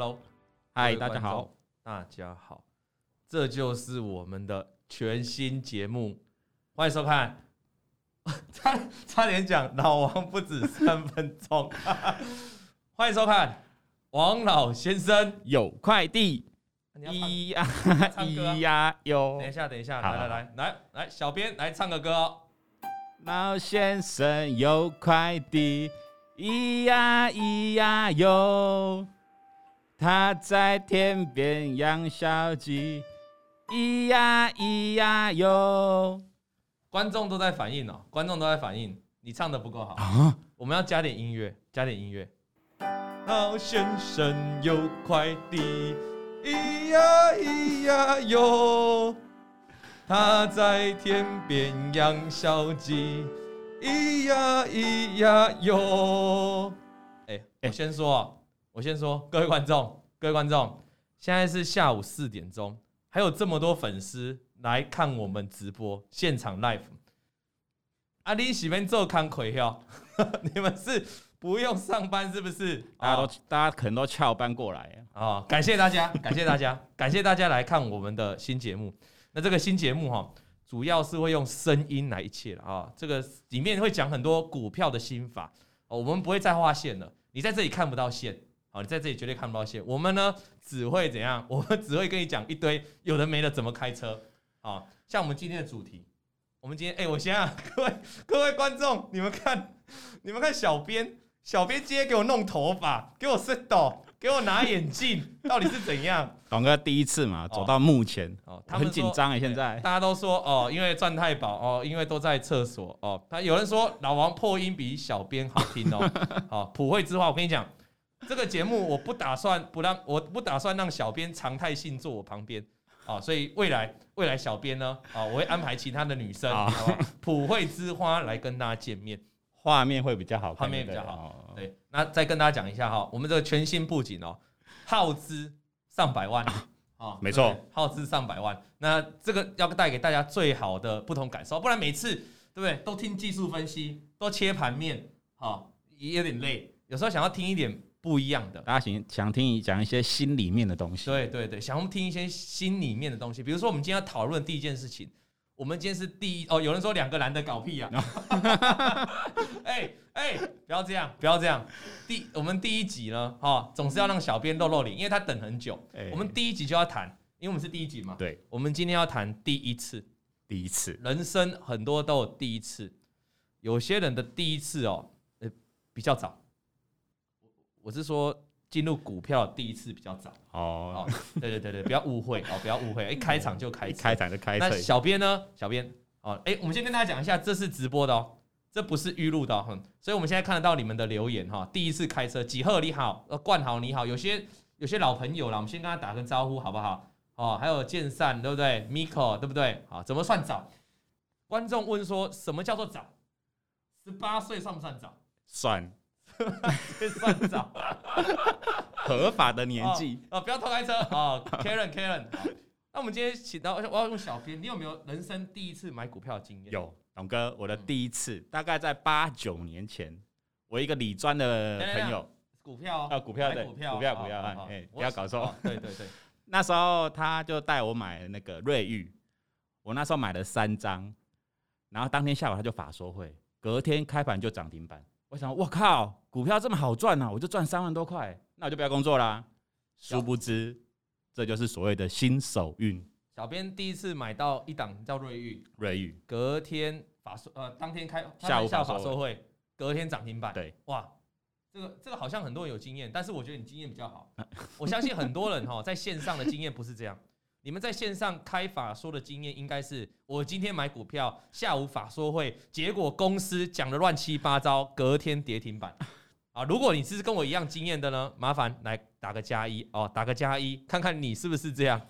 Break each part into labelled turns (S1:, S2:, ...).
S1: Hello，
S2: 嗨，大家好，
S1: 大家好，这就是我们的全新节目，欢迎收看。差差点讲老王不止三分钟，欢迎收看王老先生
S2: 有快递，咿呀咿呀哟。
S1: 等一下，等一下，来来来来来，小编来唱个歌哦。
S2: 老先生有快递，咿呀咿呀哟。他在天边养小鸡，咿呀咿呀哟。
S1: 观众都在反应哦，观众都在反应，你唱的不够好，啊、我们要加点音乐，加点音乐。好先生有快递，咿呀咿呀哟，他在天边养小鸡，咿呀咿呀哟。哎，我先说。啊我先说，各位观众，各位观众，现在是下午四点钟，还有这么多粉丝来看我们直播现场 live。啊，你喜欢做康亏哟？你们是不用上班是不是？
S2: 大家都，大家可能都翘班过来啊、
S1: 哦！感谢大家，感谢大家，感谢大家来看我们的新节目。那这个新节目哈，主要是会用声音来一切了啊。这个里面会讲很多股票的心法哦，我们不会再画线了，你在这里看不到线。好，你在这里绝对看不到线。我们呢，只会怎样？我们只会跟你讲一堆有的没的怎么开车。好，像我们今天的主题，我们今天，哎、欸，我先啊，各位各位观众，你们看，你们看小编，小编今天给我弄头发，给我 set 到，给我拿眼镜，到底是怎样？
S2: 董哥第一次嘛，走到目前，哦，他很紧张哎，现在
S1: 大家都说哦，因为赚太饱哦，因为都在厕所哦。他有人说老王破音比小编好听哦。好，普惠之话，我跟你讲。这个节目我不打算不让，我不打算让小编常态性坐我旁边。啊，所以未来未来小编呢啊，我会安排其他的女生，好吧，普惠之花来跟大家见面，
S2: 画面会比较好，
S1: 画面比较好。对，那再跟大家讲一下哈，我们这个全新布景哦，耗资上百万。啊，
S2: 没错，
S1: 耗资上百万。那这个要带给大家最好的不同感受，不然每次对不对？都听技术分析，都切盘面，哈，也有点累。有时候想要听一点。不一样的，
S2: 大家想想听你讲一些心里面的东西。
S1: 对对对，想听一些心里面的东西。比如说，我们今天要讨论第一件事情，我们今天是第一哦。有人说两个男的搞屁呀、啊！哎哎，不要这样，不要这样。第我们第一集呢，哈、哦，总是要让小编露露脸，因为他等很久。欸、我们第一集就要谈，因为我们是第一集嘛。
S2: 对，
S1: 我们今天要谈第一次，
S2: 第一次，
S1: 人生很多都有第一次，有些人的第一次哦，呃，比较早。我是说，进入股票第一次比较早哦，对对对对，不要误会哦，不要误会，一开场就开，
S2: 开场就开。
S1: 那小编呢？小编哦，哎，我们先跟大家讲一下，这是直播的哦，这不是预录的哦，所以我们现在看得到你们的留言哈。第一次开车，几贺你好，呃，冠豪你好，有些有些老朋友了，我们先跟他打个招呼好不好？哦，还有建善对不对？Miko 对不对？好，怎么算早？观众问说什么叫做早？十八岁算不算早？
S2: 算。
S1: 算早，
S2: 合法的年纪。
S1: 哦，哦，不要偷开车。哦，Karen Karen，那我们今天请到，我要用小编，你有没有人生第一次买股票的经验？
S2: 有，董哥，我的第一次、嗯、大概在八九年前，我一个理专的朋友，
S1: 股票？
S2: 啊，股票的
S1: 股票，
S2: 股票股票，哎，不要搞错，
S1: 对对对，
S2: 那时候他就带我买那个瑞昱，我那时候买了三张，然后当天下午他就法说会，隔天开盘就涨停板。我想，我靠，股票这么好赚啊！我就赚三万多块，那我就不要工作啦。殊不知，这就是所谓的新手运。
S1: 小编第一次买到一档叫瑞昱，
S2: 瑞昱
S1: 隔天法说，呃，当天开下午下午法说会，隔天涨停板。
S2: 对，
S1: 哇，这个这个好像很多人有经验，但是我觉得你经验比较好。我相信很多人哈，在线上的经验不是这样。你们在线上开法说的经验，应该是我今天买股票，下午法说会，结果公司讲的乱七八糟，隔天跌停板啊！如果你是跟我一样经验的呢，麻烦来打个加一哦，打个加一，看看你是不是这样。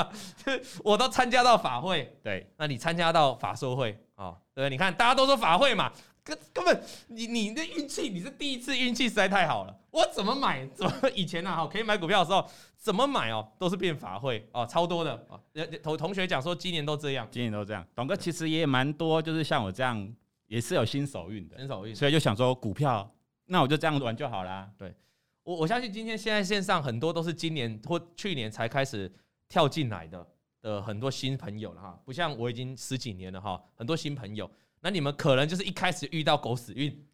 S1: 我都参加到法会，对，那你参加到法说会啊？对，你看大家都说法会嘛。根根本你你的运气，你是第一次运气实在太好了。我怎么买？怎么以前呢？哈，可以买股票的时候怎么买哦？都是变法会哦，超多的啊。同同学讲说今年都这样，
S2: 今年都这样。董哥其实也蛮多，就是像我这样也是有新手运的，
S1: 新手运，
S2: 所以就想说股票，那我就这样玩就好啦。
S1: 对，我我相信今天现在线上很多都是今年或去年才开始跳进来的的很多新朋友了哈，不像我已经十几年了哈，很多新朋友，那你们可能就是一开始遇到狗屎运，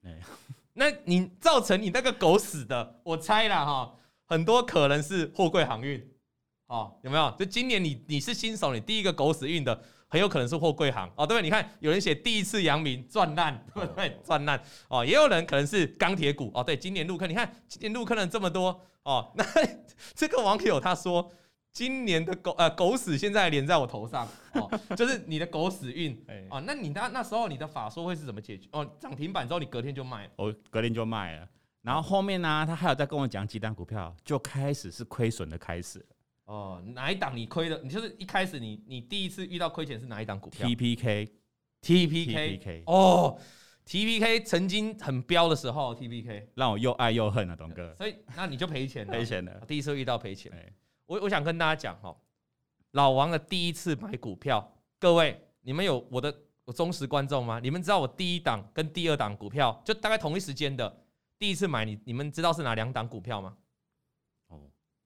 S1: 那你造成你那个狗屎的，我猜了哈，很多可能是货柜航运，哦，有没有？就今年你你是新手，你第一个狗屎运的。很有可能是货柜行哦，对不对？你看有人写第一次阳明赚烂，对 不对？赚烂哦，也有人可能是钢铁股哦。对，今年入坑，你看今年入坑人这么多哦。那这个网友他说，今年的狗呃狗屎现在连在我头上哦，就是你的狗屎运哦。那你那那时候你的法说会是怎么解决？哦，涨停板之后你隔天就卖，
S2: 我隔天就卖了。然后后面呢，他还有在跟我讲几档股票，就开始是亏损的开始。
S1: 哦，哪一档你亏的？你就是一开始你你第一次遇到亏钱是哪一档股票
S2: ？T P
S1: K，T P K，哦，T P K 曾经很飙的时候，T P K
S2: 让我又爱又恨啊，董哥。
S1: 所以那你就赔钱了，
S2: 赔钱了。
S1: 第一次遇到赔钱，我我想跟大家讲哈，老王的第一次买股票，各位你们有我的我忠实观众吗？你们知道我第一档跟第二档股票就大概同一时间的第一次买，你你们知道是哪两档股票吗？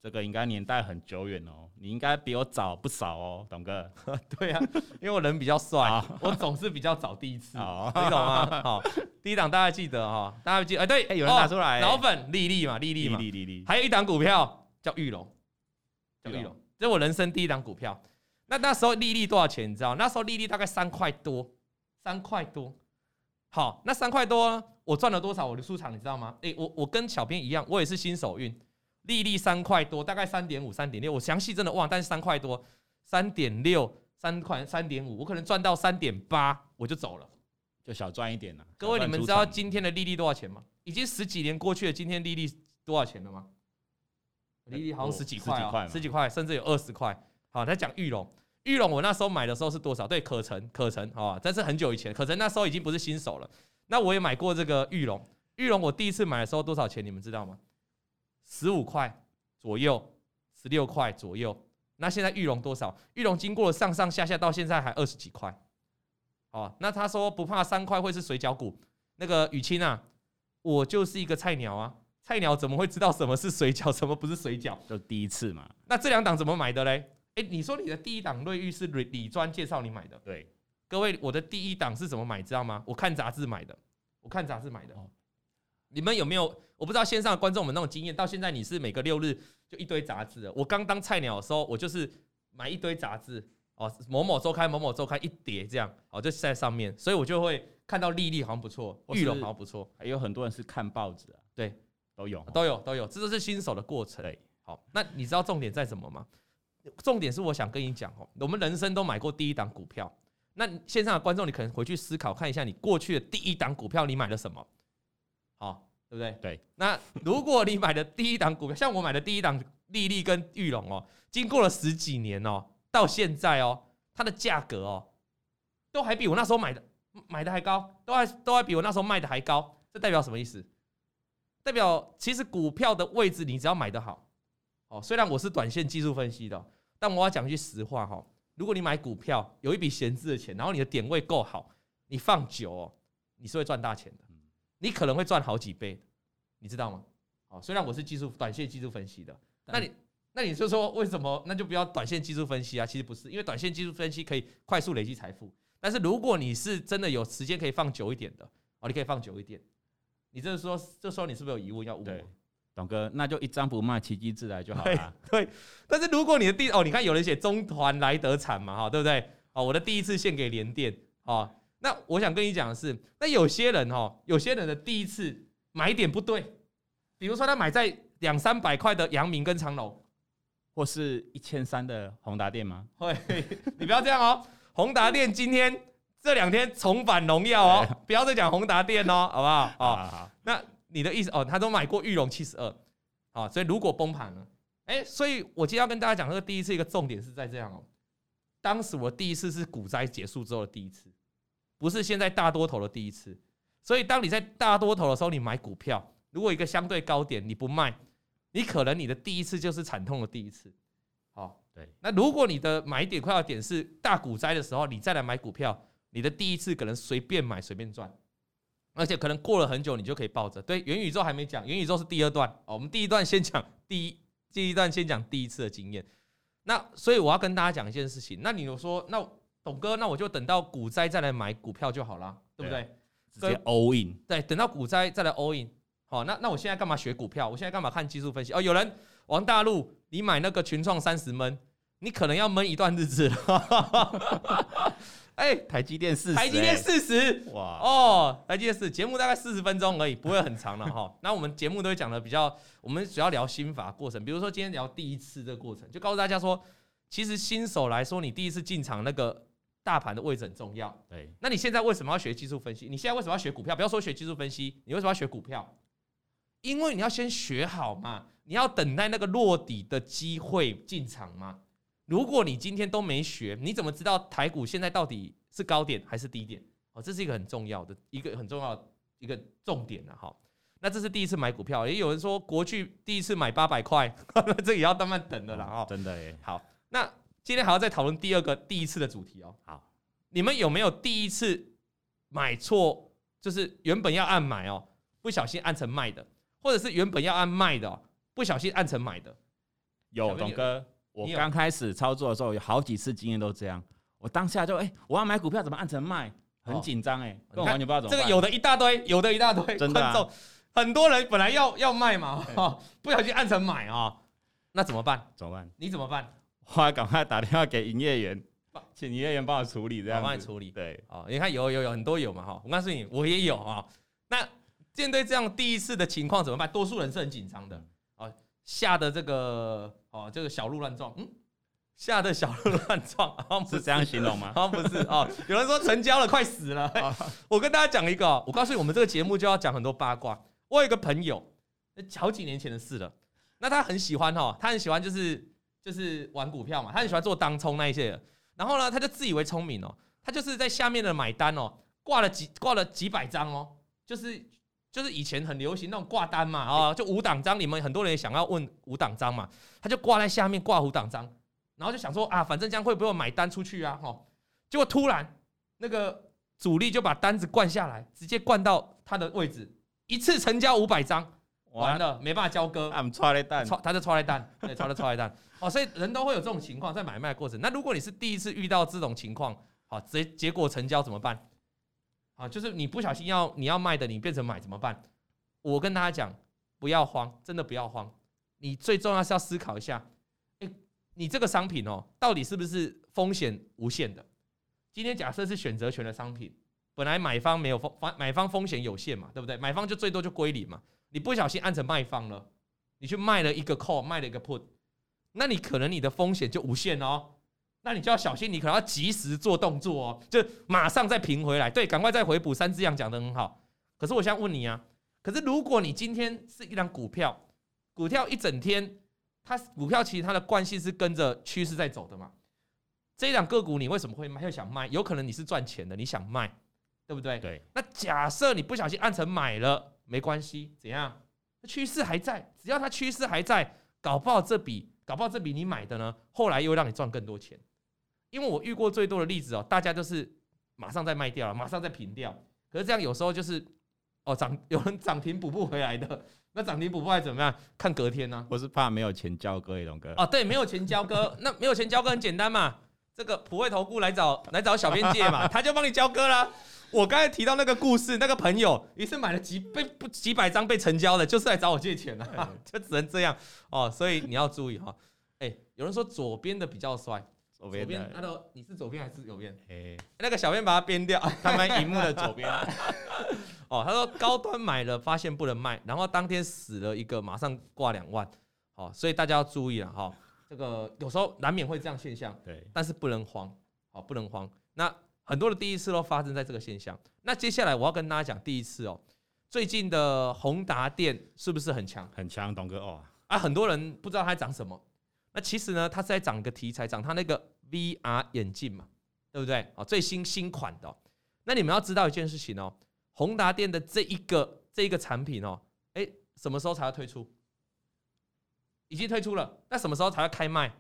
S2: 这个应该年代很久远哦，你应该比我早不少哦，董哥。
S1: 对啊，因为我人比较帅，我总是比较早第一次，你懂吗？好，第一档大家记得哈，大家记得哎，对，
S2: 有人打出来，
S1: 老粉丽丽嘛，丽丽嘛，丽丽丽，还有一档股票叫玉龙，叫玉龙，这是我人生第一档股票。那那时候丽丽多少钱？你知道？那时候丽丽大概三块多，三块多。好，那三块多我赚了多少？我的出场你知道吗？哎，我我跟小编一样，我也是新手运。利率三块多，大概三点五、三点六，我详细真的忘，但是三块多，三点六、三块、三点五，我可能赚到三点八，我就走了，
S2: 就小赚一点了。
S1: 各位，你们知道今天的利率多少钱吗？已经十几年过去了，今天利率多少钱了吗？利率好像十几块啊，十几块，甚至有二十块。好，他讲玉龙，玉龙我那时候买的时候是多少？对，可成，可成，好吧，但是很久以前，可成那时候已经不是新手了。那我也买过这个玉龙，玉龙我第一次买的时候多少钱？你们知道吗？十五块左右，十六块左右。那现在玉龙多少？玉龙经过了上上下下，到现在还二十几块。哦，那他说不怕三块会是水饺股。那个雨清啊，我就是一个菜鸟啊，菜鸟怎么会知道什么是水饺，什么不是水饺？
S2: 就第一次嘛。
S1: 那这两档怎么买的嘞？诶，你说你的第一档瑞玉是李李专介绍你买的？
S2: 对，
S1: 各位，我的第一档是怎么买？知道吗？我看杂志买的，我看杂志买的。你们有没有？我不知道线上的观众们那种经验，到现在你是每个六日就一堆杂志。我刚当菜鸟的时候，我就是买一堆杂志哦，某某周刊、某某周刊一叠这样，哦，就在上面，所以我就会看到丽丽好像不错，玉龙好像不错，
S2: 还有很多人是看报纸啊，
S1: 对，
S2: 都有，
S1: 都有，都有，这都是新手的过程。好，那你知道重点在什么吗？重点是我想跟你讲哦，我们人生都买过第一档股票，那线上的观众，你可能回去思考看一下，你过去的第一档股票你买了什么？好。对不对？
S2: 对。
S1: 那如果你买的第一档股票，像我买的第一档利率跟玉龙哦，经过了十几年哦，到现在哦，它的价格哦，都还比我那时候买的买的还高，都还都还比我那时候卖的还高。这代表什么意思？代表其实股票的位置，你只要买得好哦。虽然我是短线技术分析的，但我要讲句实话哈，如果你买股票有一笔闲置的钱，然后你的点位够好，你放久哦，你是会赚大钱的。你可能会赚好几倍，你知道吗？好，虽然我是技术短线技术分析的，那你那你就说为什么？那就不要短线技术分析啊？其实不是，因为短线技术分析可以快速累积财富，但是如果你是真的有时间可以放久一点的，哦，你可以放久一点。你这是说，这时候你是不是有疑问要问我？
S2: 董哥，那就一张不卖，奇迹自来就好了。
S1: 对，但是如果你的第哦，你看有人写中团来得惨嘛，哈，对不对？哦，我的第一次献给联电，哦。那我想跟你讲的是，那有些人哦，有些人的第一次买点不对，比如说他买在两三百块的阳明跟长隆，
S2: 或是一千三的宏达电吗？
S1: 会，你不要这样哦。宏达电今天这两天重返荣耀哦，不要再讲宏达电哦，好不好？哦，那你的意思哦，他都买过裕隆七十二，啊，所以如果崩盘了，哎，所以我今天要跟大家讲这个第一次一个重点是在这样哦，当时我第一次是股灾结束之后的第一次。不是现在大多头的第一次，所以当你在大多头的时候，你买股票，如果一个相对高点你不卖，你可能你的第一次就是惨痛的第一次。好，对。那如果你的买点快要点是大股灾的时候，你再来买股票，你的第一次可能随便买随便赚。而且可能过了很久，你就可以抱着。对，元宇宙还没讲，元宇宙是第二段哦。我们第一段先讲第一，第一段先讲第一次的经验。那所以我要跟大家讲一件事情。那你有说，那董哥，那我就等到股灾再来买股票就好了，对不对？
S2: 直接 all in。
S1: 对，等到股灾再来 all in。好，那那我现在干嘛学股票？我现在干嘛看技术分析？哦，有人王大陆，你买那个群创三十闷，你可能要闷一段日子了。哎，
S2: 台积电四十，
S1: 台积电四十，哇哦，台积电四节目大概四十分钟而已，不会很长了哈。那我们节目都会讲的比较，我们主要聊心法过程，比如说今天聊第一次这个过程，就告诉大家说，其实新手来说，你第一次进场那个大盘的位置很重要。对，那你现在为什么要学技术分析？你现在为什么要学股票？不要说学技术分析，你为什么要学股票？因为你要先学好嘛，你要等待那个落底的机会进场嘛。如果你今天都没学，你怎么知道台股现在到底是高点还是低点？哦，这是一个很重要的一个很重要的一个重点了哈。那这是第一次买股票，也有人说国巨第一次买八百块，这也要慢慢等的了哈。
S2: 真的耶。
S1: 好，那今天还要再讨论第二个第一次的主题哦。好，你们有没有第一次买错？就是原本要按买哦，不小心按成卖的，或者是原本要按卖的，不小心按成买的？
S2: 有，董哥。我刚开始操作的时候，有好几次经验都这样。我当下就哎、欸，我要买股票，怎么按成卖？很紧张哎，根本完全不知道怎么。这个
S1: 有的一大堆，有的一大堆。
S2: 真的、啊，
S1: 很多人本来要要卖嘛，不小心按成买啊，那怎么办？
S2: 怎么办？
S1: 你怎么办？
S2: 后来赶快打电话给营业员，请营业员帮我处理，这样
S1: 帮你处理。
S2: 对，
S1: 哦，你看有有有很多有嘛哈，我告诉你，我也有啊。那面对这样第一次的情况怎么办？多数人是很紧张的啊。吓得这个哦，这个小鹿乱撞，嗯，吓得小鹿乱撞，
S2: 是这样形容吗？
S1: 好像不是哦，有人说成交了，快死了。我跟大家讲一个，我告诉你，我们这个节目就要讲很多八卦。我有一个朋友，好几年前的事了，那他很喜欢哦，他很喜欢就是就是玩股票嘛，他很喜欢做当冲那一些的。然后呢，他就自以为聪明哦，他就是在下面的买单哦，挂了几挂了几百张哦，就是。就是以前很流行那种挂单嘛，啊，就五档张，你们很多人也想要问五档张嘛，他就挂在下面挂五档张，然后就想说啊，反正这样会不会买单出去啊？哈，结果突然那个主力就把单子灌下来，直接灌到他的位置，一次成交五百张，完了没办法交割
S2: ，I'm 抓了单，
S1: 他就抓了单，对，抓了抓了单，哦，所以人都会有这种情况在买卖过程。那如果你是第一次遇到这种情况，好，结结果成交怎么办？啊，就是你不小心要你要卖的，你变成买怎么办？我跟大家讲，不要慌，真的不要慌。你最重要是要思考一下，诶，你这个商品哦，到底是不是风险无限的？今天假设是选择权的商品，本来买方没有风，买方风险有限嘛，对不对？买方就最多就归零嘛。你不小心按成卖方了，你去卖了一个 call，卖了一个 put，那你可能你的风险就无限哦。那你就要小心，你可能要及时做动作哦，就马上再平回来，对，赶快再回补。三只羊讲的很好，可是我想问你啊，可是如果你今天是一张股票，股票一整天，它股票其实它的惯性是跟着趋势在走的嘛，这一档个股你为什么会卖？又想卖？有可能你是赚钱的，你想卖，对不对？
S2: 对。
S1: 那假设你不小心按成买了，没关系，怎样？趋势还在，只要它趋势还在，搞不好这笔，搞不好这笔你买的呢，后来又让你赚更多钱。因为我遇过最多的例子哦，大家都是马上再卖掉了，马上再平掉。可是这样有时候就是哦涨，有人涨停补不回来的，那涨停补不回来怎么样？看隔天呢、啊？
S2: 我是怕没有钱交割，龙哥。
S1: 哦，对，没有钱交割，那没有钱交割很简单嘛，这个普惠投顾来找来找小编借嘛，他就帮你交割啦。我刚才提到那个故事，那个朋友于是买了几被不几百张被成交的，就是来找我借钱的，就只能这样哦。所以你要注意哈，哎，有人说左边的比较帅。左边，他都，你是左边还是右边？哎，那个小编把它编掉，
S2: 他们荧幕的左边。
S1: 哦，他说高端买了，发现不能卖，然后当天死了一个，马上挂两万。好，所以大家要注意了哈，这个有时候难免会这样现象，对，但是不能慌，好，不能慌。那很多的第一次都发生在这个现象。那接下来我要跟大家讲第一次哦，最近的宏达电是不是很强？
S2: 很强，董哥哦。
S1: 啊，很多人不知道它涨什么。那其实呢，它是在涨一个题材，涨它那个 VR 眼镜嘛，对不对？哦，最新新款的。那你们要知道一件事情哦，宏达电的这一个这一个产品哦，哎，什么时候才要推出？已经推出了，那什么时候才要开卖？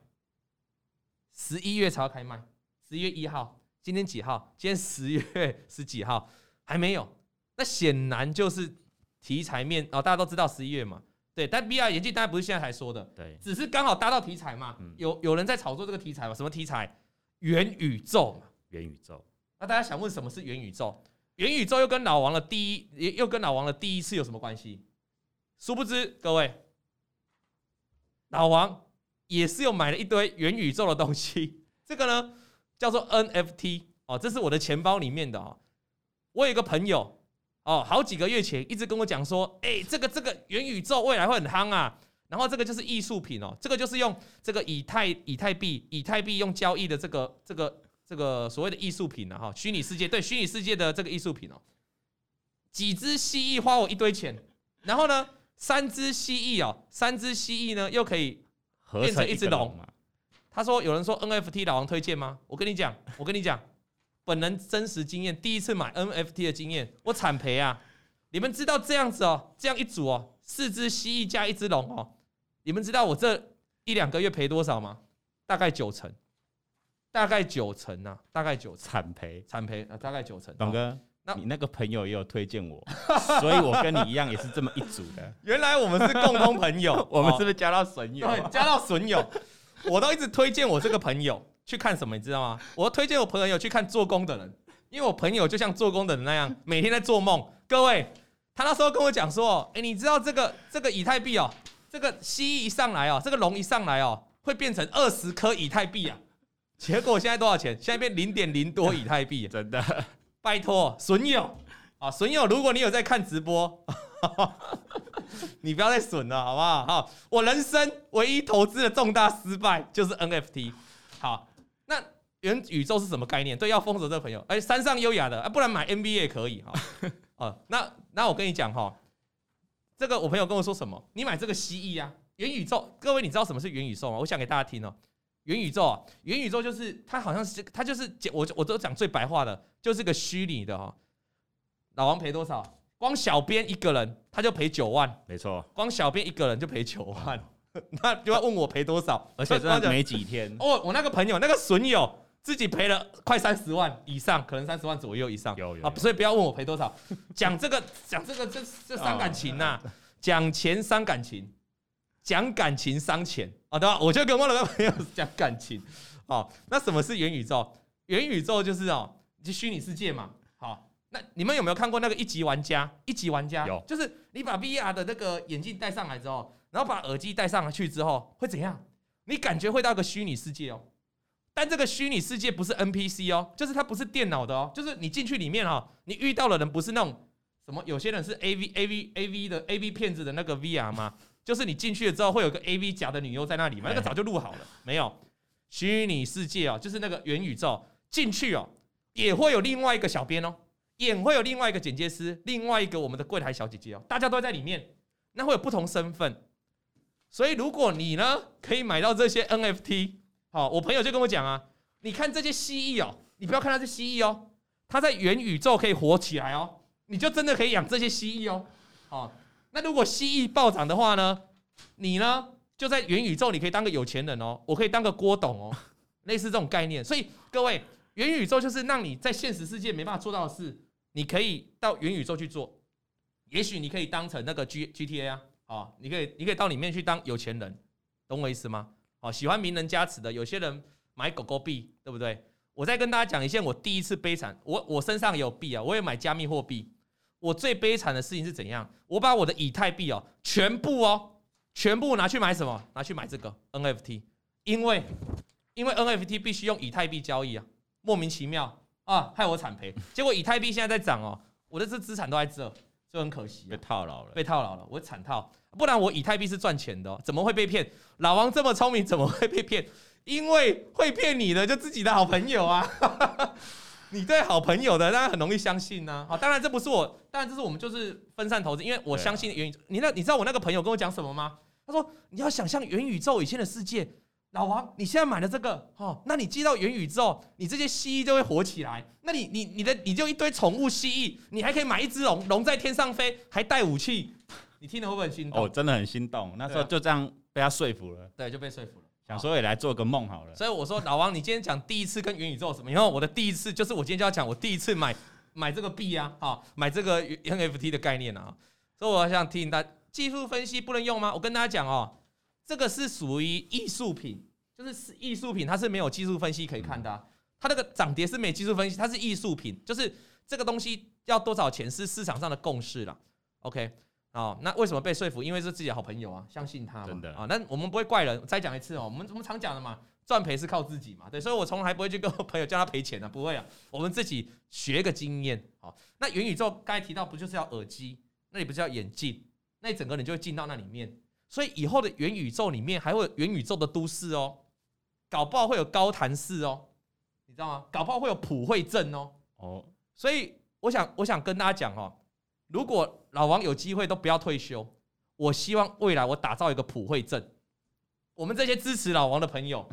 S1: 十一月才要开卖，十一月一号。今天几号？今天十月十几号？还没有。那显然就是题材面哦，大家都知道十一月嘛，对。但 VR 眼镜当然不是现在才说的，
S2: 对，
S1: 只是刚好搭到题材嘛。嗯、有有人在炒作这个题材嘛？什么题材？元宇宙嘛。
S2: 元宇宙。
S1: 那大家想问什么是元宇宙？元宇宙又跟老王的第一，又跟老王的第一次有什么关系？殊不知，各位，老王也是有买了一堆元宇宙的东西。这个呢，叫做 NFT 哦，这是我的钱包里面的哦。我有一个朋友哦，好几个月前一直跟我讲说，哎，这个这个元宇宙未来会很夯啊。然后这个就是艺术品哦，这个就是用这个以太以太币以太币用交易的这个这个这个所谓的艺术品啊哈，虚拟世界对虚拟世界的这个艺术品哦，几只蜥蜴花我一堆钱，然后呢，三只蜥蜴哦，三只蜥蜴呢又可以变成一只龙。他说有人说 NFT 老王推荐吗？我跟你讲，我跟你讲，本人真实经验，第一次买 NFT 的经验，我惨赔啊！你们知道这样子哦，这样一组哦，四只蜥蜴加一只龙哦。你们知道我这一两个月赔多少吗？大概九成，大概九成呐，大概九成
S2: 惨赔
S1: 惨赔啊，大概九成。
S2: 董哥，那你那个朋友也有推荐我，所以我跟你一样也是这么一组的。
S1: 原来我们是共同朋友，
S2: 我们是不是加到损友？
S1: 对，加到损友。我都一直推荐我这个朋友去看什么，你知道吗？我推荐我朋友去看做工的人，因为我朋友就像做工的人那样，每天在做梦。各位，他那时候跟我讲说，哎，你知道这个这个以太币哦？这个蜥蜴一上来哦，这个龙一上来哦，会变成二十颗以太币啊！结果现在多少钱？现在变零点零多以太币，真的！拜托，损友啊，损友，如果你有在看直播，你不要再损了，好不好？好，我人生唯一投资的重大失败就是 NFT。好，那元宇宙是什么概念？对，要封锁这个朋友，哎，山上优雅的，啊，不然买 NBA 也可以哈。哦，那那我跟你讲哈。这个我朋友跟我说什么？你买这个蜥蜴啊？元宇宙，各位你知道什么是元宇宙吗？我想给大家听哦。元宇宙啊，元宇宙就是它好像是它就是我我都讲最白话的，就是个虚拟的哈。老王赔多少？光小编一个人他就赔九万，
S2: 没错，
S1: 光小编一个人就赔九万。那就要问我赔多少？
S2: 而且真的没几天
S1: 哦。我那个朋友那个损友自己赔了快三十万以上，可能三十万左右以上。
S2: 有有
S1: 啊，所以不要问我赔多少。讲这个讲这个这这伤感情呐。讲钱伤感情，讲感情伤钱啊，对吧？我就跟我那个朋友讲感情，哦，那什么是元宇宙？元宇宙就是哦，就虚拟世界嘛。好，那你们有没有看过那个一级玩家？一级玩家
S2: 有，
S1: 就是你把 VR 的那个眼镜戴上来之后，然后把耳机戴上去之后，会怎样？你感觉会到一个虚拟世界哦，但这个虚拟世界不是 NPC 哦，就是它不是电脑的哦，就是你进去里面哈，你遇到的人不是那种。什么？有些人是 A V A V A V 的 A V 骗子的那个 V R 吗？就是你进去了之后会有个 A V 假的女优在那里吗？那个早就录好了，没有。虚拟世界哦，就是那个元宇宙进去哦，也会有另外一个小编哦，也会有另外一个剪接师，另外一个我们的柜台小姐姐哦，大家都在里面，那会有不同身份。所以如果你呢可以买到这些 N 哦，我朋友就跟我讲啊，你看这些蜥蜴哦，你不要看它是蜥蜴哦，它在元宇宙可以活起来哦。你就真的可以养这些蜥蜴哦，好，那如果蜥蜴暴涨的话呢？你呢就在元宇宙，你可以当个有钱人哦，我可以当个郭董哦，类似这种概念。所以各位，元宇宙就是让你在现实世界没办法做到的事，你可以到元宇宙去做。也许你可以当成那个 G G T A 啊，啊，你可以你可以到里面去当有钱人，懂我意思吗？好，喜欢名人加持的，有些人买狗狗币，对不对？我再跟大家讲一件我第一次悲惨，我我身上也有币啊，我也买加密货币。我最悲惨的事情是怎样？我把我的以太币哦，全部哦，全部拿去买什么？拿去买这个 NFT，因为因为 NFT 必须用以太币交易啊，莫名其妙啊，害我惨赔。结果以太币现在在涨哦，我的这资产都在这，就很可惜，
S2: 被套牢了，
S1: 被套牢了，我惨套。不然我以太币是赚钱的，怎么会被骗？老王这么聪明，怎么会被骗？因为会骗你的就自己的好朋友啊。你对好朋友的当然很容易相信呢、啊。好，当然这不是我，当然这是我们就是分散投资，因为我相信元宇宙。你那你知道我那个朋友跟我讲什么吗？他说你要想象元宇宙以前的世界，老王你现在买了这个，哦，那你寄到元宇宙，你这些蜥蜴就会活起来。那你你你的你就一堆宠物蜥蜴，你还可以买一只龙，龙在天上飞，还带武器。你听了会不会很心动？
S2: 哦，真的很心动。那时候就这样被他说服了。
S1: 对，就被说服了。
S2: 想说也来做个梦好了，
S1: 所以我说老王，你今天讲第一次跟元宇宙什么？然后我的第一次就是我今天就要讲我第一次买买这个币啊，啊，买这个 NFT 的概念啊。所以我想提醒大家，技术分析不能用吗？我跟大家讲哦，这个是属于艺术品，就是艺术品，它是没有技术分析可以看的、啊。它那个涨跌是没技术分析，它是艺术品，就是这个东西要多少钱是市场上的共识了。OK，哦，那为什么被说服？因为是自己的好朋友啊，相信他嘛。真的啊，那我们不会怪人。再讲一次哦，我们我们常讲的嘛，赚赔是靠自己嘛。对，所以我从来不会去跟我朋友叫他赔钱的、啊，不会啊。我们自己学个经验。好，那元宇宙刚才提到不就是要耳机？那你不是要眼镜？那你整个人就会进到那里面。所以以后的元宇宙里面还会有元宇宙的都市哦，搞不好会有高谭市哦，你知道吗？搞不好会有普惠镇哦。哦，所以我想我想跟大家讲哦，如果老王有机会都不要退休，我希望未来我打造一个普惠镇，我们这些支持老王的朋友，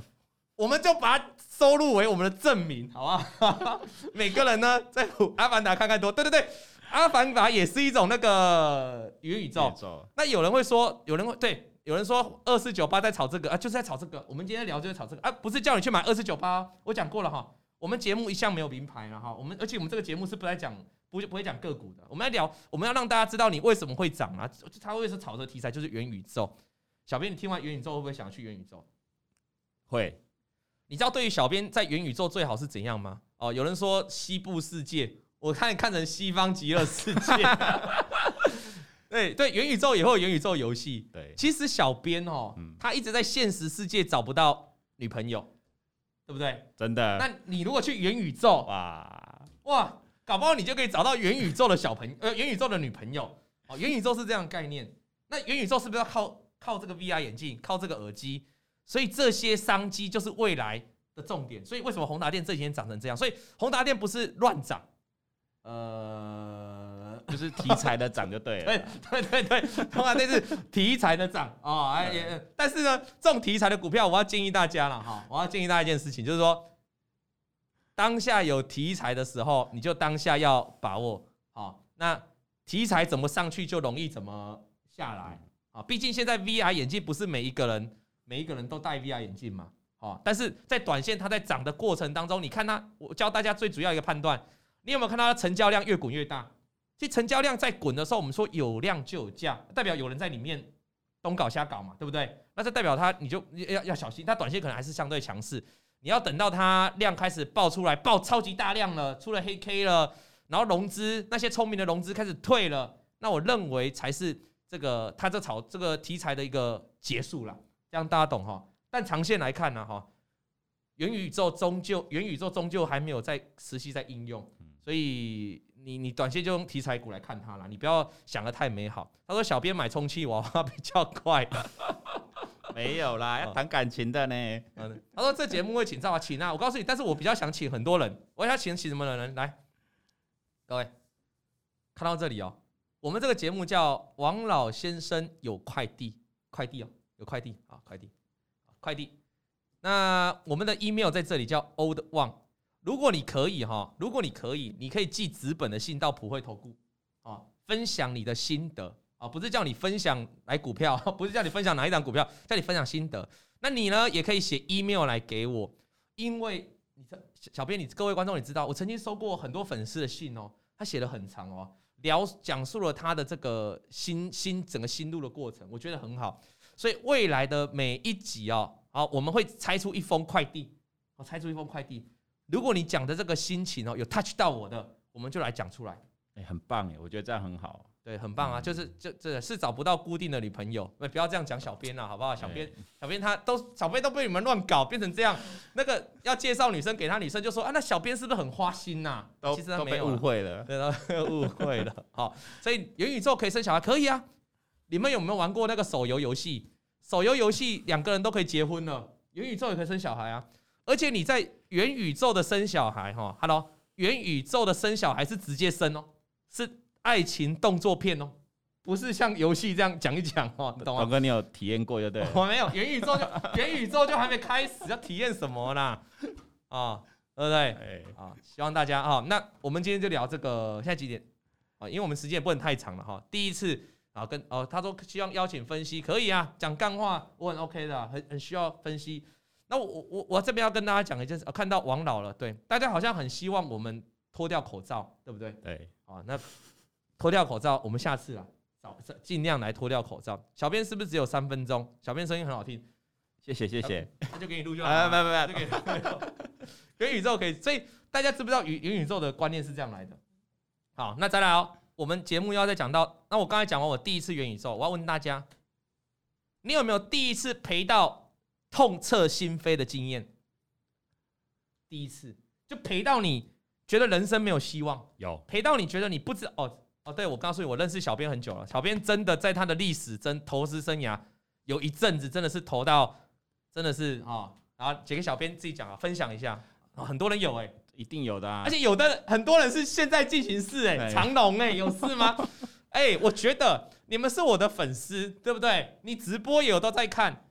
S1: 我们就把它收录为我们的证明，好不好？每个人呢，在阿凡达看看多，对对对。阿凡达也是一种那个元宇宙。那有人会说，有人会对，有人说二四九八在炒这个啊，就是在炒这个。我们今天聊就是炒这个啊，不是叫你去买二四九八。我讲过了哈，我们节目一向没有名牌了哈。我们而且我们这个节目是不来讲，不不会讲个股的。我们来聊，我们要让大家知道你为什么会涨啊。他为什么炒这个题材，就是元宇宙。小编，你听完元宇宙会不会想去元宇宙？
S2: 会。
S1: 你知道对于小编在元宇宙最好是怎样吗？哦，有人说西部世界。我看看成西方极乐世界，对对，元宇宙也会有元宇宙游戏。对，其实小编哦，他一直在现实世界找不到女朋友，对不对？
S2: 真的。
S1: 那你如果去元宇宙，哇哇，搞不好你就可以找到元宇宙的小朋友，呃，元宇宙的女朋友。哦，元宇宙是这样的概念。那元宇宙是不是要靠靠这个 VR 眼镜，靠这个耳机？所以这些商机就是未来的重点。所以为什么宏达电这几天涨成这样？所以宏达电不是乱涨。呃，
S2: 就是题材的涨就对了。
S1: 对 对对对，通常那是题材的涨哦。哎也，但是呢，这种题材的股票，我要建议大家了哈。我要建议大家一件事情，就是说，当下有题材的时候，你就当下要把握。好，那题材怎么上去，就容易怎么下来。啊，毕竟现在 VR 眼镜不是每一个人每一个人都戴 VR 眼镜嘛。哦，但是在短线它在涨的过程当中，你看它，我教大家最主要一个判断。你有没有看到它成交量越滚越大？其实成交量在滚的时候，我们说有量就有价，代表有人在里面东搞瞎搞嘛，对不对？那这代表它你就要要小心，它短线可能还是相对强势。你要等到它量开始爆出来，爆超级大量了，出了黑 K 了，然后融资那些聪明的融资开始退了，那我认为才是这个它这炒这个题材的一个结束了。这样大家懂哈？但长线来看呢，哈，元宇宙终究元宇宙终究还没有在持续在应用。所以你你短线就用题材股来看它了，你不要想的太美好。他说小编买充气娃娃比较快，
S2: 没有啦，要谈感情的呢。
S1: 他说这节目会请赵啊请啊，我告诉你，但是我比较想请很多人，我要请请什么人来？各位看到这里哦，我们这个节目叫王老先生有快递，快递哦，有快递啊，快递，快递。那我们的 email 在这里叫 old one。如果你可以哈，如果你可以，你可以寄纸本的信到普惠投顾啊，分享你的心得啊，不是叫你分享来股票，不是叫你分享哪一档股票，叫你分享心得。那你呢，也可以写 email 来给我，因为你这小编，你各位观众，你知道我曾经收过很多粉丝的信哦，他写的很长哦，聊讲述了他的这个心心整个心路的过程，我觉得很好。所以未来的每一集哦，好，我们会拆出一封快递，我拆出一封快递。如果你讲的这个心情哦，有 touch 到我的，我们就来讲出来。
S2: 哎，很棒哎，我觉得这样很好。
S1: 对，很棒啊，就是就这是找不到固定的女朋友，不要这样讲小编了，好不好？小编小编他都小编都被你们乱搞，变成这样。那个要介绍女生给他女生，就说啊，那小编是不是很花心呐？
S2: 都其实他没有误会了，
S1: 对，都 误会了。好，所以元宇宙可以生小孩，可以啊。你们有没有玩过那个手游游戏？手游游戏两个人都可以结婚了，元宇宙也可以生小孩啊。而且你在元宇宙的生小孩，哈，Hello，元宇宙的生小孩是直接生哦，是爱情动作片哦，不是像游戏这样讲一讲哦，你懂吗？
S2: 老哥，你有体验过就对了。
S1: 我没有，元宇宙就元宇宙就还没开始，要体验什么啦？啊，对不对？啊，希望大家啊，那我们今天就聊这个，现在几点？啊，因为我们时间也不能太长了哈。第一次啊，跟哦，他说希望邀请分析，可以啊，讲干话我很 OK 的，很很需要分析。那我我我这边要跟大家讲一件事，看到王老了，对，大家好像很希望我们脱掉口罩，对不对？
S2: 对，
S1: 啊，那脱掉口罩，我们下次啊，找尽量来脱掉口罩。小编是不是只有三分钟？小编声音很好听，
S2: 谢谢谢谢，
S1: 那就给你录就好了。
S2: 没没没，
S1: 元宇宙可以，所以大家知不知道元元宇宙的观念是这样来的？好，那再来哦，我们节目要再讲到，那我刚才讲完我第一次元宇宙，我要问大家，你有没有第一次陪到痛彻心扉的经验？第一次就赔到你觉得人生没有希望，
S2: 有
S1: 赔到你觉得你不知哦哦，对，我告诉你，我认识小编很久了，小编真的在他的历史真投资生涯有一阵子真的是投到真的是啊、哦，然后几个小编自己讲啊，分享一下，哦、很多人有哎、欸，
S2: 一定有的啊，
S1: 而且有的很多人是现在进行式哎、欸，长龙哎，有事吗？哎、欸，我觉得你们是我的粉丝，对不对？你直播也有都在看。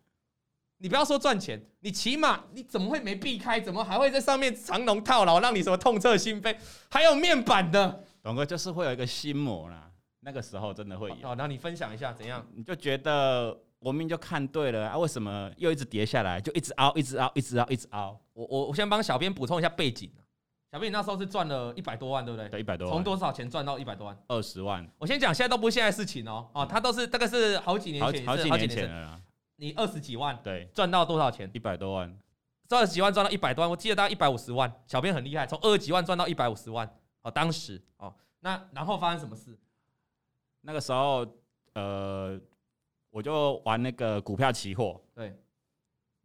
S1: 你不要说赚钱，你起码你怎么会没避开？怎么还会在上面长龙套牢，让你什么痛彻心扉？还有面板的，
S2: 董哥就是会有一个心魔啦。那个时候真的会有。
S1: 好，那你分享一下怎样？
S2: 你就觉得我明明就看对了啊，为什么又一直跌下来？就一直凹，一直凹，一直凹，一直凹。
S1: 我我我先帮小编补充一下背景。小编你那时候是赚了一百多万，对不对？
S2: 对，一百多万。
S1: 从多少钱赚到一百多万？
S2: 二十万。
S1: 我先讲，现在都不是现在事情哦。哦，他都是大概是好几年前，
S2: 好几年前了。
S1: 你二十几万，
S2: 对，
S1: 赚到多少钱？
S2: 一百多万，
S1: 赚了几万赚到一百多万，我记得大概一百五十万。小编很厉害，从二十几万赚到一百五十万。哦，当时哦，那然后发生什么事？
S2: 那个时候，呃，我就玩那个股票期货，
S1: 对，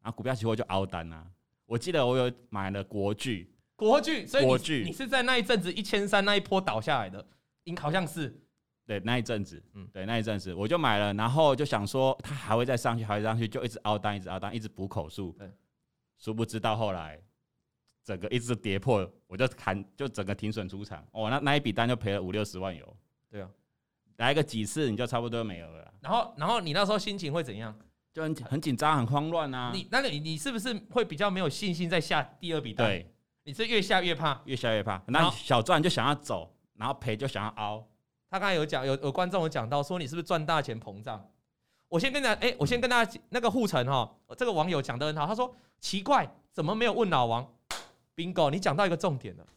S2: 然后股票期货就凹单啊。我记得我有买了国巨，
S1: 国巨，所以你，
S2: 国巨，
S1: 你是在那一阵子一千三那一波倒下来的，应好像是。
S2: 对，那一阵子，嗯，对，那一阵子我就买了，然后就想说它还会再上去，还会上去，就一直凹单，一直凹单，一直补口数。对，殊不知到后来，整个一直跌破，我就砍，就整个停损出场。哦，那那一笔单就赔了五六十万有。
S1: 对啊，
S2: 来个几次你就差不多没有了。
S1: 然后，然后你那时候心情会怎样？
S2: 就很很紧张，很慌乱啊。
S1: 你那你你是不是会比较没有信心再下第二笔单？
S2: 对，
S1: 你是越下越怕，
S2: 越下越怕。那小赚就想要走，然后赔就想要凹。
S1: 他刚才有讲，有有观众有讲到说，你是不是赚大钱膨胀？我先跟大家，哎，我先跟大家那个护城哈，这个网友讲的很好，他说奇怪，怎么没有问老王？Bingo，你讲到一个重点了，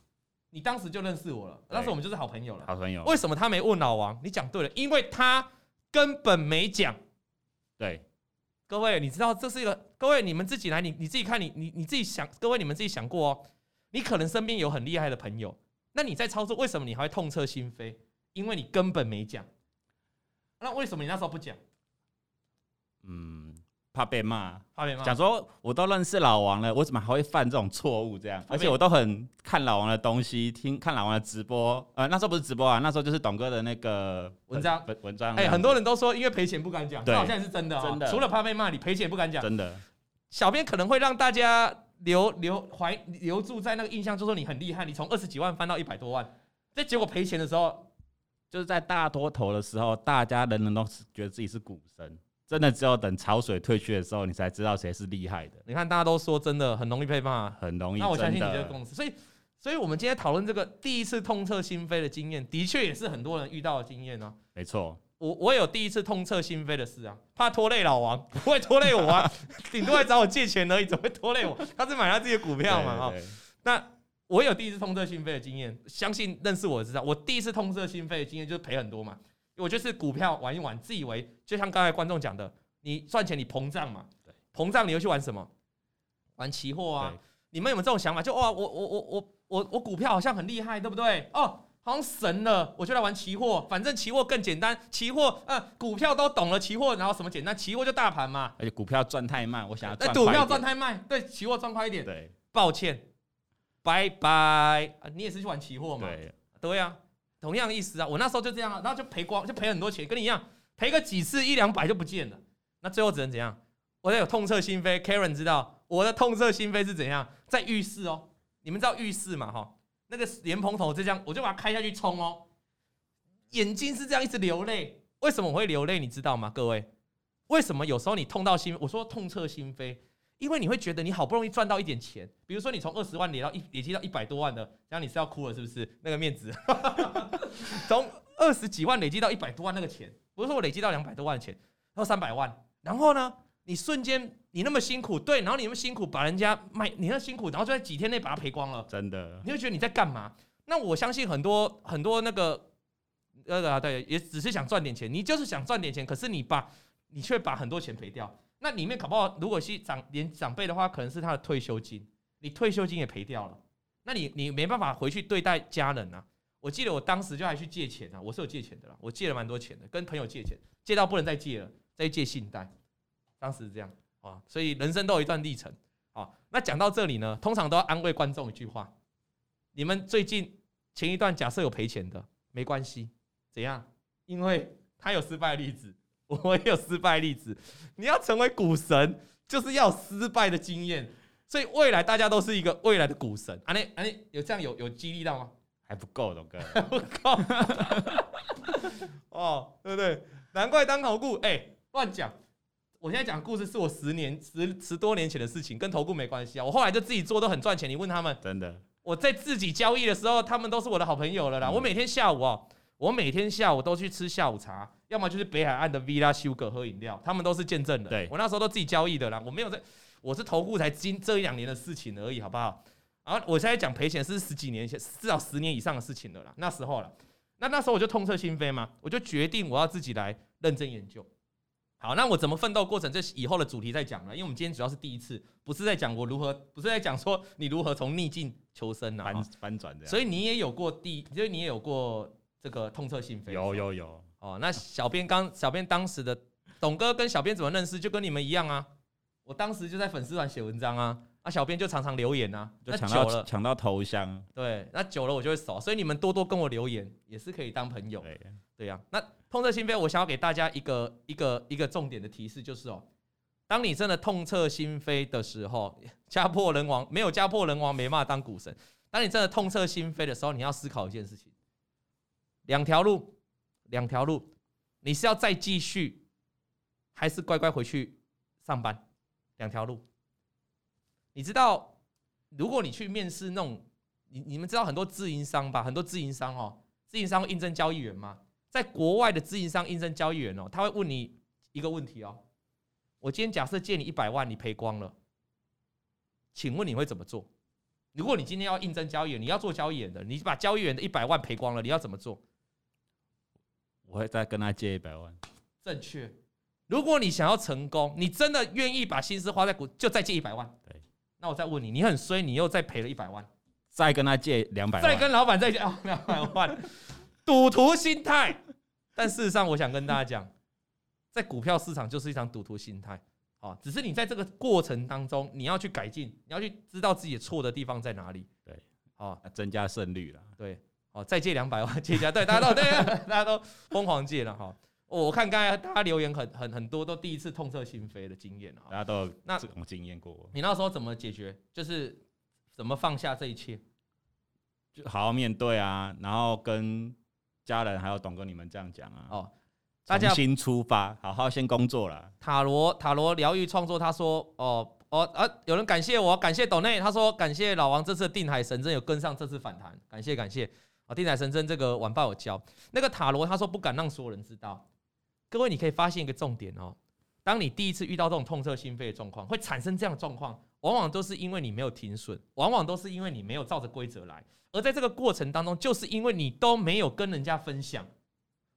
S1: 你当时就认识我了，当时我们就是好朋友了。
S2: 好朋友。
S1: 为什么他没问老王？你讲对了，因为他根本没讲。
S2: 对，
S1: 各位，你知道这是一个，各位你们自己来，你你自己看你你你自己想，各位你们自己想过哦，你可能身边有很厉害的朋友，那你在操作，为什么你还会痛彻心扉？因为你根本没讲，那为什么你那时候不讲？
S2: 嗯，怕被骂，
S1: 怕被骂。
S2: 讲说我都认识老王了，我怎么还会犯这种错误？这样，而且我都很看老王的东西，听看老王的直播。呃，那时候不是直播啊，那时候就是董哥的那个
S1: 文章
S2: 文文章。
S1: 哎，很多人都说因为赔钱不敢讲，
S2: 对，
S1: 好像也是真的，
S2: 真的。
S1: 除了怕被骂，你赔钱不敢讲。
S2: 真的。
S1: 小编可能会让大家留留怀留住在那个印象，就是说你很厉害，你从二十几万翻到一百多万，这结果赔钱的时候。
S2: 就是在大多头的时候，大家人人都觉得自己是股神，真的只有等潮水退去的时候，你才知道谁是厉害的。
S1: 你看，大家都说真的很容易被骂，
S2: 很容易。
S1: 那我相信你这个公司，所以，所以我们今天讨论这个第一次痛彻心扉的经验，的确也是很多人遇到的经验呢。
S2: 没错，
S1: 我我有第一次痛彻心扉的事啊，怕拖累老王，不会拖累我啊，顶多来找我借钱而已，怎么会拖累我？他是买他自己的股票嘛，哈。那。我有第一次痛彻心扉的经验，相信认识我的知道，我第一次痛彻心扉的经验就是赔很多嘛。我就是股票玩一玩，自以为就像刚才观众讲的，你赚钱你膨胀嘛，膨胀你又去玩什么？玩期货啊？你们有没有这种想法？就哇，我我我我我我股票好像很厉害，对不对？哦，好像神了，我就来玩期货，反正期货更简单，期货啊、呃，股票都懂了，期货然后什么简单？期货就大盘嘛。
S2: 而且股票赚太慢，我想要赚。
S1: 股票赚太慢，对，期货赚快一点。
S2: 对，
S1: 抱歉。拜拜啊！你也是去玩期货嘛？
S2: 对，
S1: 对呀，同样的意思啊。我那时候就这样啊，然后就赔光，就赔很多钱，跟你一样，赔个几次一两百就不见了。那最后只能怎样？我得有痛彻心扉。Karen 知道我的痛彻心扉是怎样？在浴室哦，你们知道浴室嘛？哈，那个莲蓬头就这样，我就把它开下去冲哦，眼睛是这样一直流泪。为什么我会流泪？你知道吗？各位，为什么有时候你痛到心？我说痛彻心扉。因为你会觉得你好不容易赚到一点钱，比如说你从二十万累到一累积到一百多万的，然后你是要哭了是不是？那个面子，从二十几万累积到一百多万那个钱，不是说我累积到两百多万的钱，然后三百万，然后呢，你瞬间你那么辛苦，对，然后你那么辛苦把人家卖，你那么辛苦，然后就在几天内把它赔光了，
S2: 真的，
S1: 你会觉得你在干嘛？那我相信很多很多那个那个啊，对，也只是想赚点钱，你就是想赚点钱，可是你把你却把很多钱赔掉。那里面搞不好，如果是长连长辈的话，可能是他的退休金，你退休金也赔掉了，那你你没办法回去对待家人啊。我记得我当时就还去借钱啊，我是有借钱的啦，我借了蛮多钱的，跟朋友借钱，借到不能再借了，再借信贷，当时是这样啊，所以人生都有一段历程啊。那讲到这里呢，通常都要安慰观众一句话：你们最近前一段假设有赔钱的，没关系，怎样？因为他有失败的例子，我也有失败例子。你要成为股神，就是要失败的经验，所以未来大家都是一个未来的股神。啊，你啊，你有这样有有激励到吗？
S2: 还不够，龙哥，
S1: 还不够。哦，对不对？难怪当投顾，哎、欸，乱讲。我现在讲的故事是我十年、十十多年前的事情，跟投顾没关系啊。我后来就自己做，都很赚钱。你问他们，
S2: 真的。
S1: 我在自己交易的时候，他们都是我的好朋友了啦。我每天下午哦，我每天下午都去吃下午茶，要么就是北海岸的 Villa Sugar 喝饮料，他们都是见证的。
S2: 对，
S1: 我那时候都自己交易的啦，我没有在，我是投顾才今这一两年的事情而已，好不好？然后我现在讲赔钱是十几年前，至少十年以上的事情了啦。那时候了，那那时候我就痛彻心扉嘛，我就决定我要自己来认真研究。好，那我怎么奋斗过程，这以后的主题再讲了。因为我们今天主要是第一次，不是在讲我如何，不是在讲说你如何从逆境求生啊，
S2: 翻翻转的。
S1: 所以你也有过第，因为你也有过这个痛彻心扉。
S2: 有有有。
S1: 哦，那小编刚，小编当时的董哥跟小编怎么认识？就跟你们一样啊，我当时就在粉丝团写文章啊。啊，小编就常常留言啊，就抢到
S2: 抢到头香。
S1: 对，那久了我就会熟，所以你们多多跟我留言也是可以当朋友。对，对呀。那痛彻心扉，我想要给大家一个一个一个重点的提示，就是哦，当你真的痛彻心扉的时候，家破人亡没有家破人亡，没骂当股神。当你真的痛彻心扉的时候，你要思考一件事情：两条路，两条路，你是要再继续，还是乖乖回去上班？两条路。你知道，如果你去面试那种，你你们知道很多自营商吧？很多自营商哦，自营商会应征交易员吗？在国外的自营商应征交易员哦，他会问你一个问题哦。我今天假设借你一百万，你赔光了，请问你会怎么做？如果你今天要应征交易员，你要做交易员的，你把交易员的一百万赔光了，你要怎么做？
S2: 我会再跟他借一百万。
S1: 正确。如果你想要成功，你真的愿意把心思花在股，就再借一百万。对。那我再问你，你很衰，你又再赔了一百万，
S2: 再跟他借两百万，
S1: 再跟老板再借哦两百万，赌徒心态。但事实上，我想跟大家讲，在股票市场就是一场赌徒心态。啊，只是你在这个过程当中，你要去改进，你要去知道自己错的地方在哪里。
S2: 对，啊，增加胜率了。
S1: 对，好，再借两百万，借加对，大家都对，大家都疯狂借了哈。我看刚才大家留言很很很多，都第一次痛彻心扉的经验哈，
S2: 大家都有这种经验过。
S1: 你那时候怎么解决？就是怎么放下这一切？
S2: 就好好面对啊，然后跟家人还有董哥你们这样讲啊。哦，大家重新出发，好好先工作了。
S1: 塔罗塔罗疗愈创作，他说哦哦啊，有人感谢我，感谢董内，他说感谢老王这次定海神针有跟上这次反弹，感谢感谢啊，定海神针这个晚报有教那个塔罗，他说不敢让所有人知道。各位，你可以发现一个重点哦。当你第一次遇到这种痛彻心扉的状况，会产生这样的状况，往往都是因为你没有停损，往往都是因为你没有照着规则来。而在这个过程当中，就是因为你都没有跟人家分享，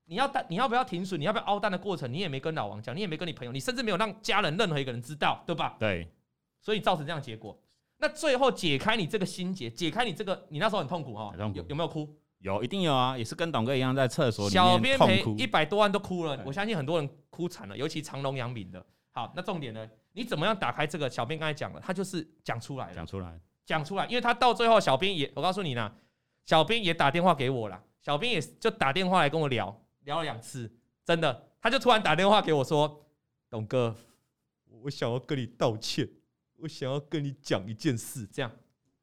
S1: 你要你要不要停损，你要不要凹单的过程，你也没跟老王讲，你也没跟你朋友，你甚至没有让家人任何一个人知道，对吧？
S2: 对。
S1: 所以造成这样的结果。那最后解开你这个心结，解开你这个，你那时候很痛苦哈，有有没有哭？
S2: 有，一定有啊，也是跟董哥一样在厕所里
S1: 小编赔一百多万都哭了，我相信很多人哭惨了，尤其长隆、杨敏的。好，那重点呢？你怎么样打开这个？小编刚才讲了，他就是讲出来了，
S2: 讲出来，
S1: 讲出来，因为他到最后，小编也，我告诉你呢，小编也打电话给我了，小编也就打电话来跟我聊，聊了两次，真的，他就突然打电话给我说，董哥，我想要跟你道歉，我想要跟你讲一件事，这样，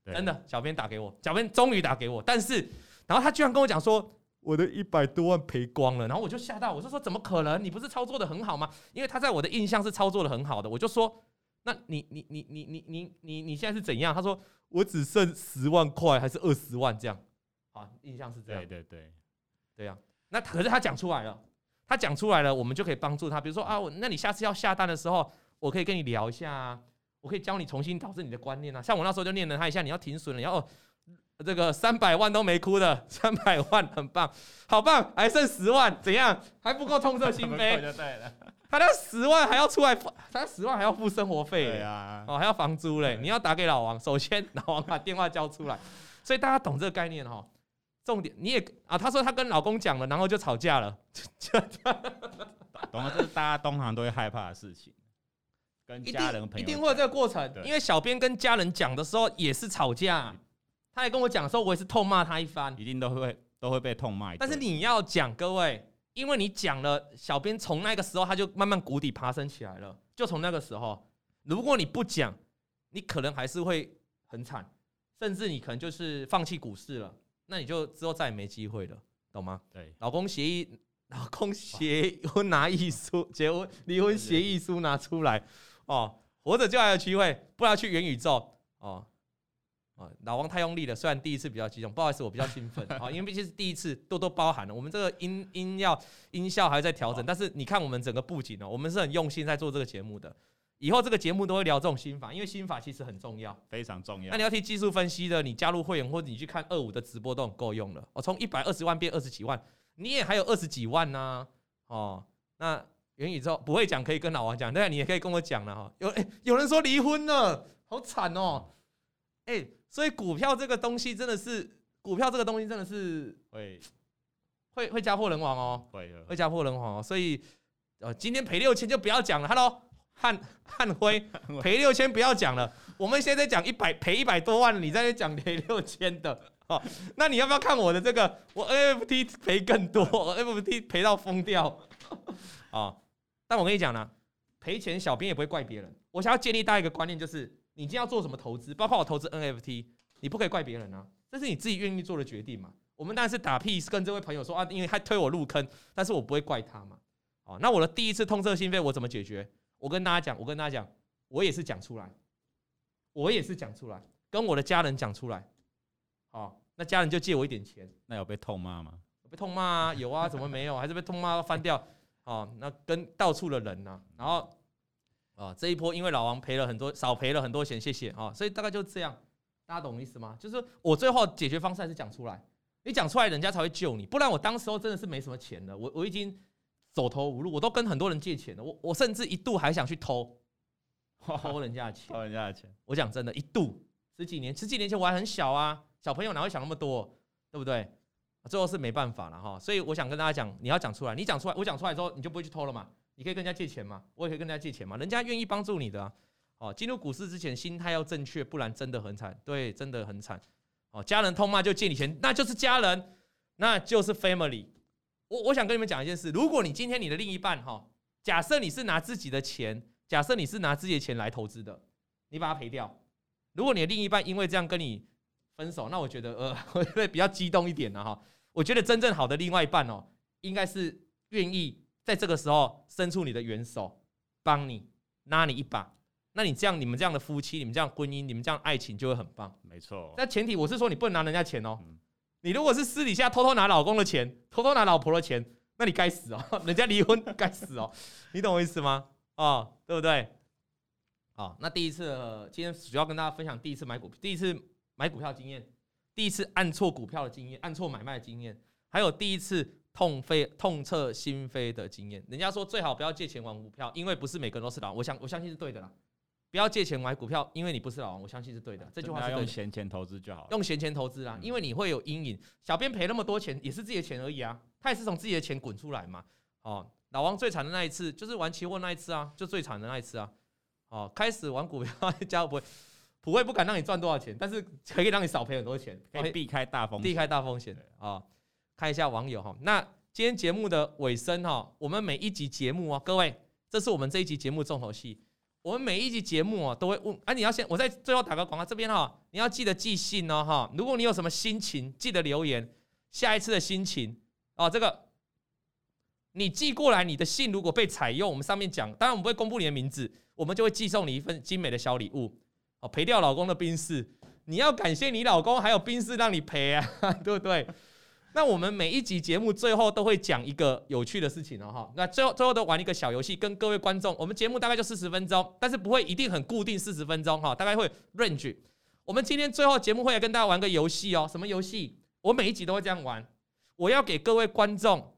S1: 真的，小编打给我，小编终于打给我，但是。然后他居然跟我讲说，我的一百多万赔光了，然后我就吓到，我就说怎么可能？你不是操作的很好吗？因为他在我的印象是操作的很好的，我就说，那你你你你你你你你现在是怎样？他说我只剩十万块还是二十万这样，好，印象是这样。
S2: 对对对，
S1: 对呀。那可是他讲出来了，他讲出来了，我们就可以帮助他。比如说啊，那你下次要下单的时候，我可以跟你聊一下啊，我可以教你重新导致你的观念啊。像我那时候就念了他一下，你要停损了，然后。这个三百万都没哭的，三百万很棒，好棒，还剩十万，怎样？还不够痛彻心扉？他那十万还要出来，他十万还要付生活费，对
S2: 啊，
S1: 哦还要房租嘞，你要打给老王，首先老王把电话交出来，所以大家懂这个概念哈。重点你也啊，他说他跟老公讲了，然后就吵架了，
S2: 懂了，这是大家通常都会害怕的事情。跟家人朋友
S1: 一定会有这个过程，因为小编跟家人讲的时候也是吵架，他还跟我讲的时候，我也是痛骂他一番，
S2: 一定都会都会被痛骂。
S1: 但是你要讲，各位，因为你讲了，小编从那个时候他就慢慢谷底爬升起来了，就从那个时候，如果你不讲，你可能还是会很惨，甚至你可能就是放弃股市了。那你就之后再也没机会了，懂吗？
S2: 对，
S1: 老公协议，老公协婚拿艺书，结婚离婚协议书拿出来哦，活着就还有机会，不然去元宇宙哦哦，老王太用力了，虽然第一次比较激动，不好意思，我比较兴奋 啊，因为毕竟是第一次，多多包涵了。我们这个音音要音效还在调整，但是你看我们整个布景呢，我们是很用心在做这个节目的。以后这个节目都会聊这种心法，因为心法其实很重要，
S2: 非常重要。
S1: 那你要听技术分析的，你加入会员或者你去看二五的直播都很够用了。我从一百二十万变二十几万，你也还有二十几万呢、啊。哦，那元宇宙不会讲，可以跟老王讲。对，你也可以跟我讲了哈。有、欸、有人说离婚了，好惨哦。哎、欸，所以股票这个东西真的是，股票这个东西真的是会会会家破人亡哦，会会家破人亡哦。所以呃，今天赔六千就不要讲了。Hello。汉 汉辉赔六千不要讲了，我们现在讲一百赔一百多万，你在那讲赔六千的哦，那你要不要看我的这个？我 NFT 赔更多，NFT 赔到疯掉啊！但我跟你讲呢，赔钱小编也不会怪别人。我想要建立大家一个观念，就是你今天要做什么投资，包括我投资 NFT，你不可以怪别人啊，这是你自己愿意做的决定嘛。我们当然是打屁跟这位朋友说啊，因为他推我入坑，但是我不会怪他嘛。哦，那我的第一次痛彻心扉，我怎么解决？我跟大家讲，我跟大家讲，我也是讲出来，我也是讲出来，跟我的家人讲出来，好，那家人就借我一点钱，
S2: 那有被痛骂吗？
S1: 被痛骂啊，有啊，怎么没有？还是被痛骂翻掉？哦，那跟到处的人呢、啊，然后，啊，这一波因为老王赔了很多，少赔了很多钱，谢谢啊，所以大概就这样，大家懂意思吗？就是我最后解决方式还是讲出来，你讲出来，人家才会救你，不然我当时候真的是没什么钱的，我我已经。走投无路，我都跟很多人借钱了。我我甚至一度还想去偷，偷人家的钱，
S2: 偷人家的钱。
S1: 我讲真的，一度十几年，十几年前我还很小啊，小朋友哪会想那么多，对不对？最后是没办法了哈。所以我想跟大家讲，你要讲出来，你讲出来，我讲出来之后，你就不会去偷了嘛。你可以跟人家借钱嘛，我也可以跟人家借钱嘛，人家愿意帮助你的啊。哦，进入股市之前心态要正确，不然真的很惨。对，真的很惨。哦，家人痛骂就借你钱，那就是家人，那就是 family。我我想跟你们讲一件事，如果你今天你的另一半哈，假设你是拿自己的钱，假设你是拿自己的钱来投资的，你把它赔掉。如果你的另一半因为这样跟你分手，那我觉得呃，我会比较激动一点的哈。我觉得真正好的另外一半哦，应该是愿意在这个时候伸出你的援手，帮你拉你一把。那你这样，你们这样的夫妻，你们这样婚姻，你们这样爱情就会很棒。
S2: 没错。
S1: 那前提我是说，你不能拿人家钱哦。你如果是私底下偷偷拿老公的钱，偷偷拿老婆的钱，那你该死哦！人家离婚该死哦！你懂我意思吗？哦，对不对？好，那第一次，今天主要跟大家分享第一次买股票，第一次买股票经验，第一次按错股票的经验，按错买卖的经验，还有第一次痛飞痛彻心扉的经验。人家说最好不要借钱玩股票，因为不是每个人都是老，我想我相信是对的啦。不要借钱买股票，因为你不是老王，我相信是对的。这句话是
S2: 用闲钱投资就好，
S1: 用闲钱投资啦，因为你会有阴影。小编赔那么多钱，也是自己的钱而已啊，他也是从自己的钱滚出来嘛。哦，老王最惨的那一次就是玩期货那一次啊，就最惨的那一次啊。哦，开始玩股票，家不会，普惠不敢让你赚多少钱，但是可以让你少赔很多钱，
S2: 可以避开大风险，
S1: 避开大风险啊。看一下网友哈，那今天节目的尾声哈，我们每一集节目啊，各位，这是我们这一集节目重头戏。我们每一集节目啊，都会问，啊，你要先，我在最后打个广告，这边哈，你要记得寄信哦，哈，如果你有什么心情，记得留言，下一次的心情哦，这个你寄过来，你的信如果被采用，我们上面讲，当然我们不会公布你的名字，我们就会寄送你一份精美的小礼物，哦，赔掉老公的宾士，你要感谢你老公还有宾士让你赔啊，对不对？那我们每一集节目最后都会讲一个有趣的事情哦哈。那最后最后都玩一个小游戏，跟各位观众，我们节目大概就四十分钟，但是不会一定很固定四十分钟哈，大概会 range。我们今天最后节目会来跟大家玩个游戏哦，什么游戏？我每一集都会这样玩，我要给各位观众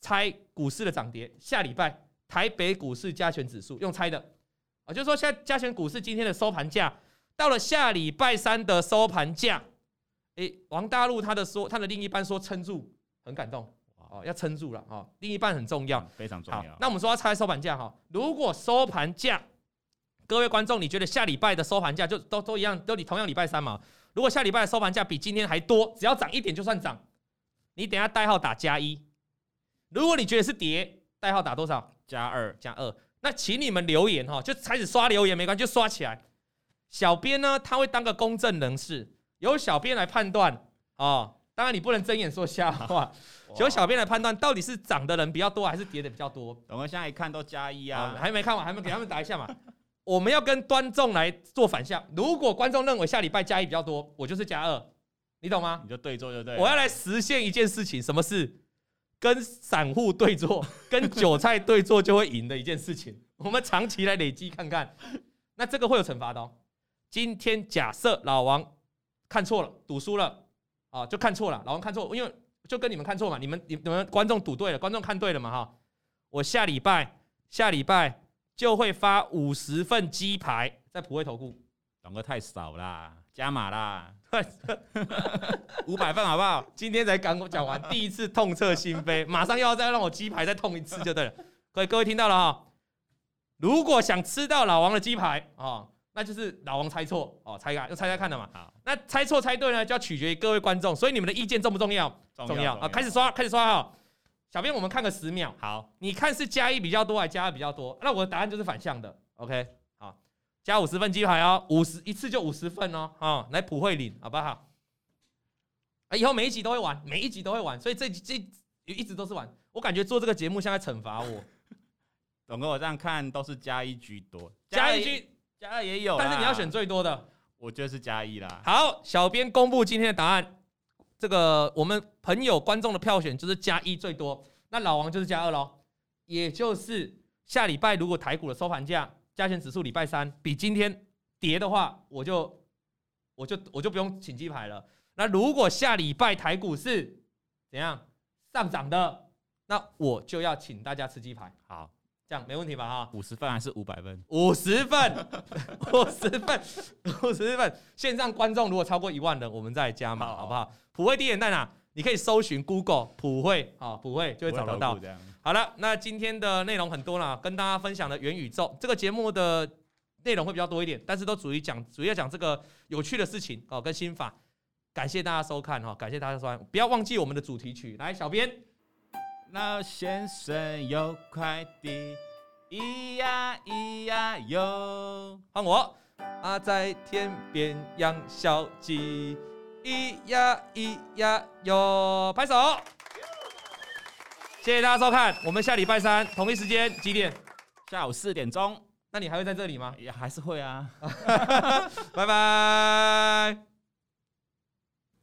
S1: 猜股市的涨跌。下礼拜台北股市加权指数用猜的啊，就是说现在加权股市今天的收盘价，到了下礼拜三的收盘价，诶，王大陆他的说他的另一半说撑住，很感动哦，要撑住了啊，另一半很重要，
S2: 非常重要。
S1: 那我们说要猜收盘价哈，如果收盘价。各位观众，你觉得下礼拜的收盘价就都都一样，都你同样礼拜三嘛？如果下礼拜的收盘价比今天还多，只要涨一点就算涨，你等下代号打加一。如果你觉得是跌，代号打多少？
S2: 加二
S1: 加二。那请你们留言哈，就开始刷留言没关系，就刷起来。小编呢，他会当个公正人士，由小编来判断哦。当然你不能睁眼说瞎话，由小编来判断到底是涨的人比较多还是跌的比较多。
S2: 我们现在一看都加一啊，
S1: 还没看完，还没给他们打一下嘛。我们要跟观众来做反向。如果观众认为下礼拜加一比较多，我就是加二，你懂吗？
S2: 你就对做就对。
S1: 我要来实现一件事情，什么事？跟散户对做，跟韭菜对做就会赢的一件事情。我们长期来累积看看，那这个会有惩罚的哦。今天假设老王看错了，赌输了啊，就看错了。老王看错，因为就跟你们看错嘛，你们你们观众赌对了，观众看对了嘛哈。我下礼拜下礼拜。就会发五十份鸡排在普惠投顾，
S2: 总个太少啦，加码啦，五百份好不好？
S1: 今天才刚讲完，第一次痛彻心扉，马上又要再让我鸡排再痛一次就对了。各位各位听到了哈，如果想吃到老王的鸡排啊，那就是老王猜错哦，猜看，就猜猜看的嘛。好，那猜错猜对呢，就要取决于各位观众，所以你们的意见重不重要？重要，啊！开始刷，开始刷哈。小编，我们看个十秒。好，你看是加一比较多还是加二比较多？那我的答案就是反向的。OK，好，加五十份鸡排哦，五十一次就五十份哦，啊，来普惠领好不好？啊，以后每一集都会玩，每一集都会玩，所以这这一直都是玩。我感觉做这个节目像在惩罚我。
S2: 总哥，我这样看都是加一居多，
S1: 加一居
S2: 加二也有，
S1: 但是你要选最多的。
S2: 我觉得是加一啦。
S1: 好，小编公布今天的答案。这个我们朋友观众的票选就是加一最多，那老王就是加二喽，也就是下礼拜如果台股的收盘价加权指数礼拜三比今天跌的话，我就我就我就不用请鸡排了。那如果下礼拜台股是怎样上涨的，那我就要请大家吃鸡排。好。这样没问题吧？哈，
S2: 五十份还是五百份？
S1: 五十份，五十份，五十份。线上观众如果超过一万人，我们再加码，好不好？普惠地点在哪？你可以搜寻 Google 普惠，啊，普惠就会找得到。好了，那今天的内容很多了，跟大家分享的元宇宙这个节目的内容会比较多一点，但是都主要讲，主要讲这个有趣的事情哦，跟心法。感谢大家收看哈，感谢大家收看，不要忘记我们的主题曲，来，小编。
S2: 老先生有快递，咿呀咿呀哟，
S1: 换我啊，在天边养小鸡，咿呀咿呀哟，拍手，谢谢大家收看，我们下礼拜三同一时间几点？
S2: 下午四点钟，
S1: 那你还会在这里吗？
S2: 也还是会啊，
S1: 拜拜。